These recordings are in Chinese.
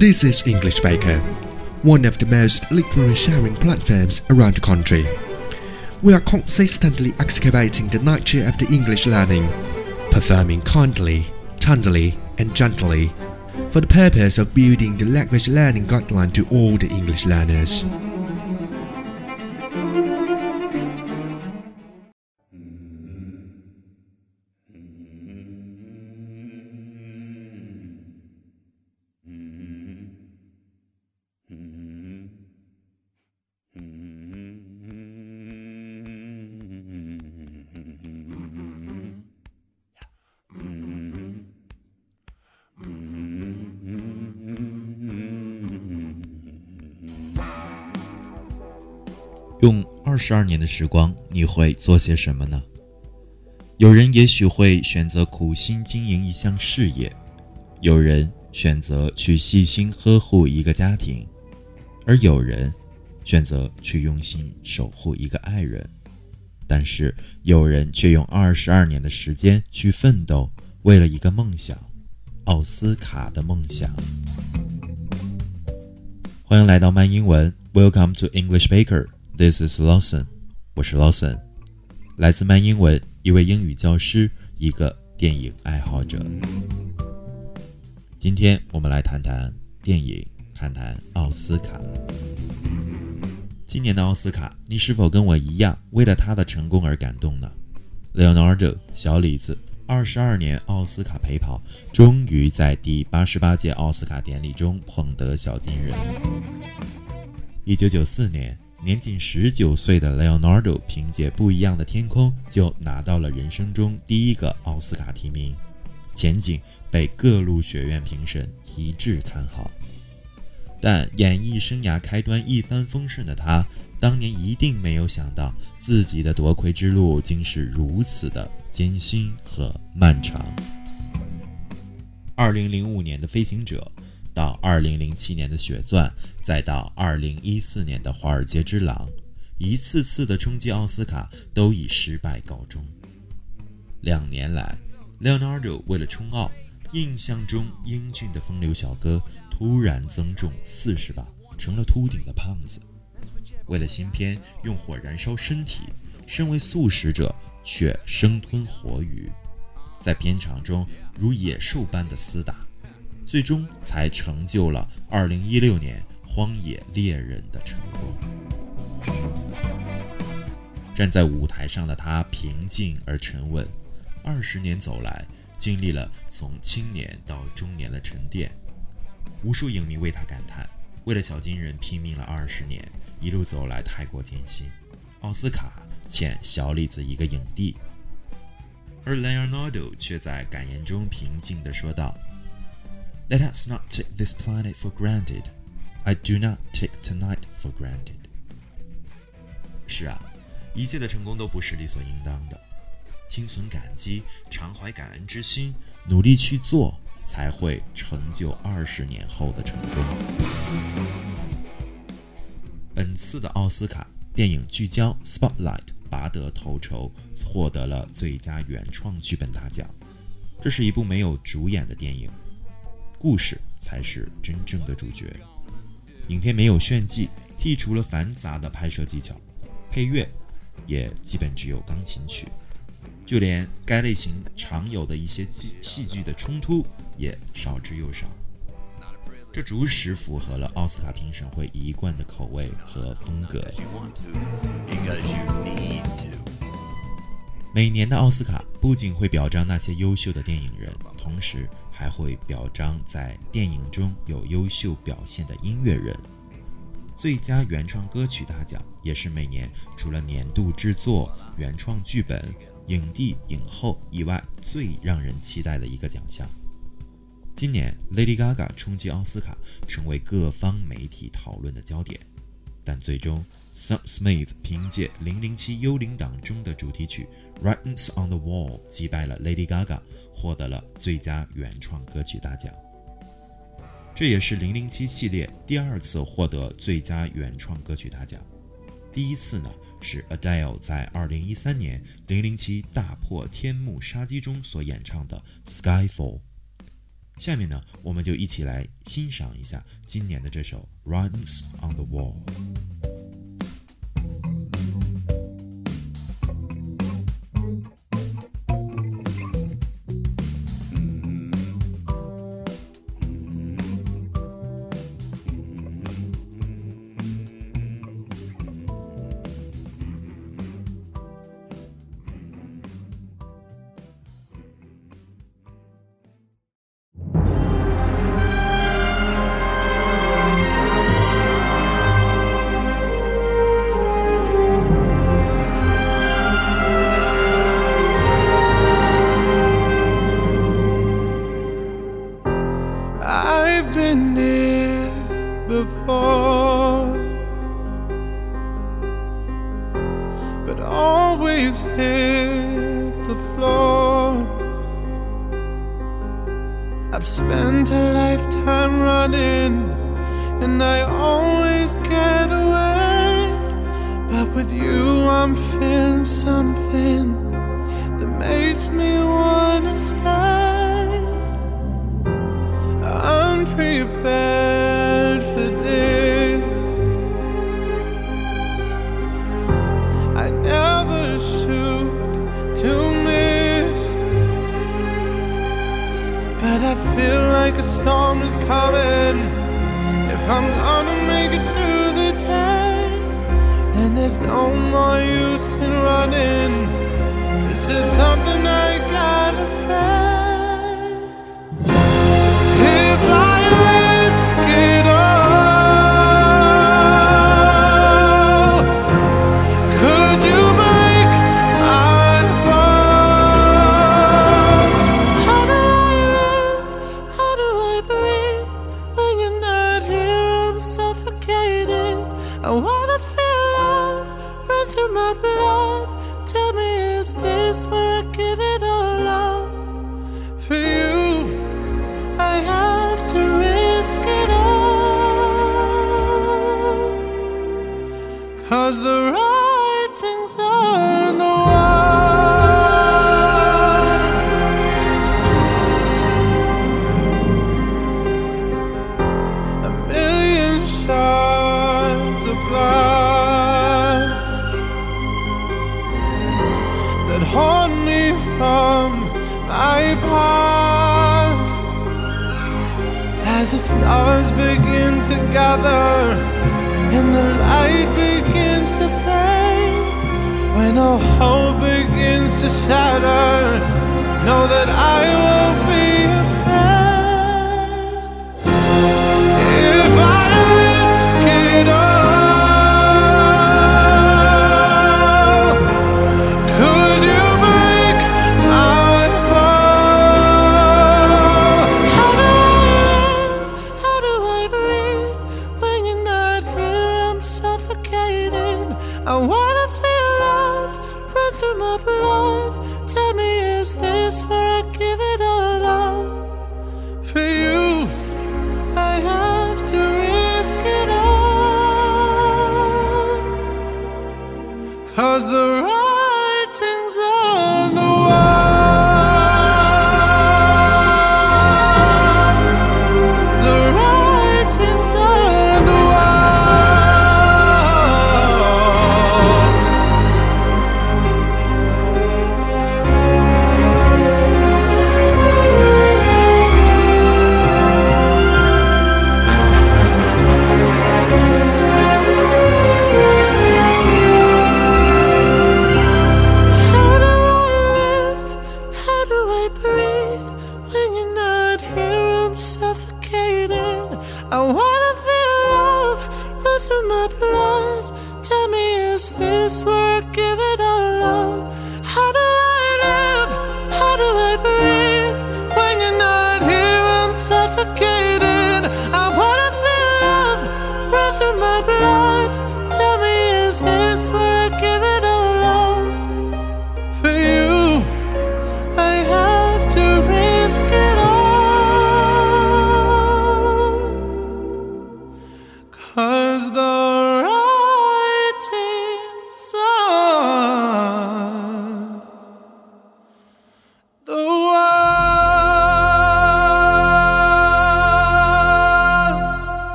This is English Baker, one of the most literary sharing platforms around the country. We are consistently excavating the nature of the English learning, performing kindly, tenderly, and gently, for the purpose of building the language learning guideline to all the English learners. “二十二年的时光，你会做些什么呢？”有人也许会选择苦心经营一项事业，有人选择去细心呵护一个家庭，而有人选择去用心守护一个爱人。但是，有人却用二十二年的时间去奋斗，为了一个梦想——奥斯卡的梦想。欢迎来到慢英文，Welcome to English Baker。This is Lawson，我是 Lawson，来自慢英文。一位英语教师，一个电影爱好者。今天我们来谈谈电影，谈谈奥斯卡。今年的奥斯卡，你是否跟我一样，为了他的成功而感动呢？Leonardo 小李子，二十二年奥斯卡陪跑，终于在第八十八届奥斯卡典礼中捧得小金人。一九九四年。年仅十九岁的 Leonardo 凭借《不一样的天空》就拿到了人生中第一个奥斯卡提名，前景被各路学院评审一致看好。但演艺生涯开端一帆风顺的他，当年一定没有想到自己的夺魁之路竟是如此的艰辛和漫长。二零零五年的《飞行者》。到二零零七年的《血钻》，再到二零一四年的《华尔街之狼》，一次次的冲击奥斯卡都以失败告终。两年来，Leonardo 为了冲奥，印象中英俊的风流小哥突然增重四十磅，成了秃顶的胖子。为了新片，用火燃烧身体，身为素食者却生吞活鱼，在片场中如野兽般的厮打。最终才成就了2016年《荒野猎人》的成功。站在舞台上的他平静而沉稳，二十年走来，经历了从青年到中年的沉淀。无数影迷为他感叹：为了小金人拼命了二十年，一路走来太过艰辛。奥斯卡欠小李子一个影帝。而 Leonardo 却在感言中平静地说道。Let us not take this planet for granted. I do not take tonight for granted. 是啊，一切的成功都不是理所应当的。心存感激，常怀感恩之心，努力去做，才会成就二十年后的成功。本次的奥斯卡电影聚焦 Spotlight 拔得头筹，获得了最佳原创剧本大奖。这是一部没有主演的电影。故事才是真正的主角。影片没有炫技，剔除了繁杂的拍摄技巧，配乐也基本只有钢琴曲，就连该类型常有的一些戏戏剧的冲突也少之又少。这着实符合了奥斯卡评审会一贯的口味和风格。每年的奥斯卡不仅会表彰那些优秀的电影人，同时。还会表彰在电影中有优秀表现的音乐人。最佳原创歌曲大奖也是每年除了年度制作、原创剧本、影帝、影后以外最让人期待的一个奖项。今年，Lady Gaga 冲击奥斯卡，成为各方媒体讨论的焦点。但最终，Sam Smith 凭借《零零七幽灵党》中的主题曲《Writings on the Wall 击败了 Lady Gaga，获得了最佳原创歌曲大奖。这也是零零七系列第二次获得最佳原创歌曲大奖。第一次呢是 Adele 在二零一三年《零零七大破天幕杀机》中所演唱的《Skyfall》。下面呢，我们就一起来欣赏一下今年的这首《Runs on the Wall》。I'm feeling something that makes me wanna stay. I'm prepared for this. I never shoot to miss, but I feel like a storm is coming. If I'm gonna make it no more use in running. This is something I gotta face. of love. from my past. As the stars begin to gather and the light begins to fade, when all hope begins to shatter, know that I will be. Cause the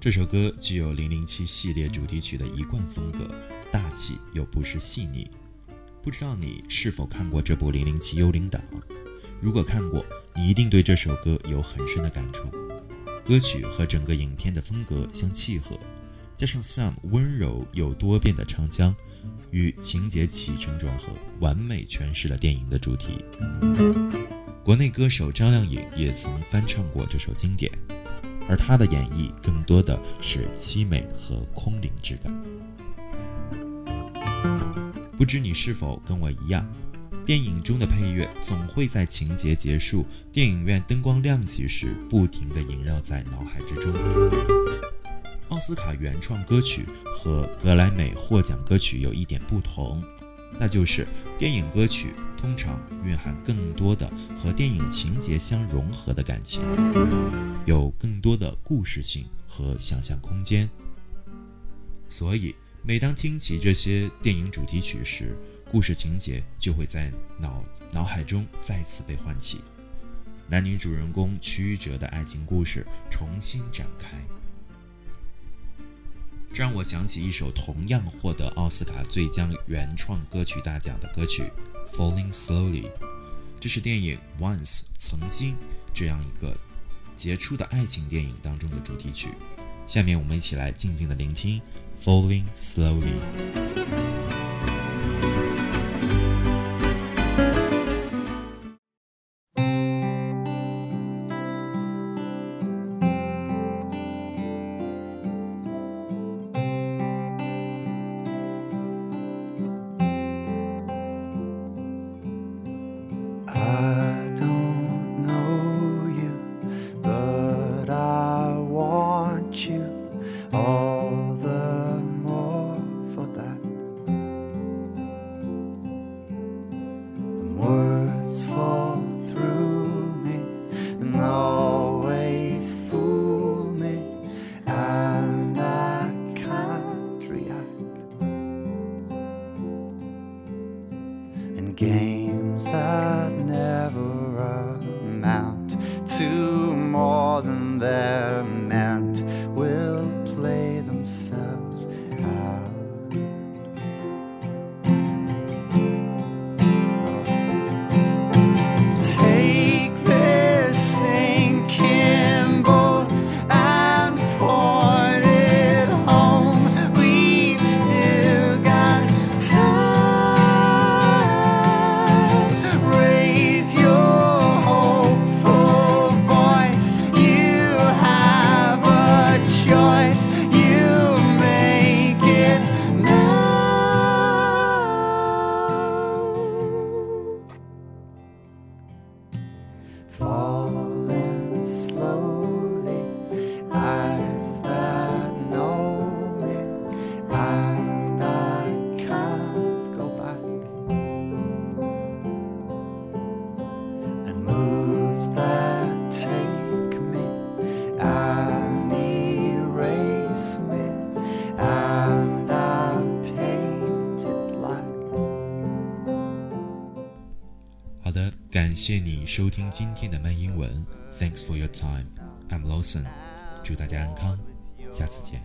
这首歌具有《零零七》系列主题曲的一贯风格，大气又不失细腻。不知道你是否看过这部《零零七幽灵党》？如果看过，你一定对这首歌有很深的感触。歌曲和整个影片的风格相契合，加上 Sam 温柔又多变的唱腔，与情节起承转合，完美诠释了电影的主题。国内歌手张靓颖也曾翻唱过这首经典。而她的演绎更多的是凄美和空灵之感。不知你是否跟我一样，电影中的配乐总会在情节结束、电影院灯光亮起时，不停地萦绕在脑海之中。奥斯卡原创歌曲和格莱美获奖歌曲有一点不同。那就是电影歌曲通常蕴含更多的和电影情节相融合的感情，有更多的故事性和想象空间。所以，每当听起这些电影主题曲时，故事情节就会在脑脑海中再次被唤起，男女主人公曲折的爱情故事重新展开。这让我想起一首同样获得奥斯卡最佳原创歌曲大奖的歌曲《Falling Slowly》，这是电影《Once》曾经这样一个杰出的爱情电影当中的主题曲。下面我们一起来静静的聆听《Falling Slowly》。谢谢你收听今天的慢英文，Thanks for your time. I'm Lawson，祝大家安康，下次见。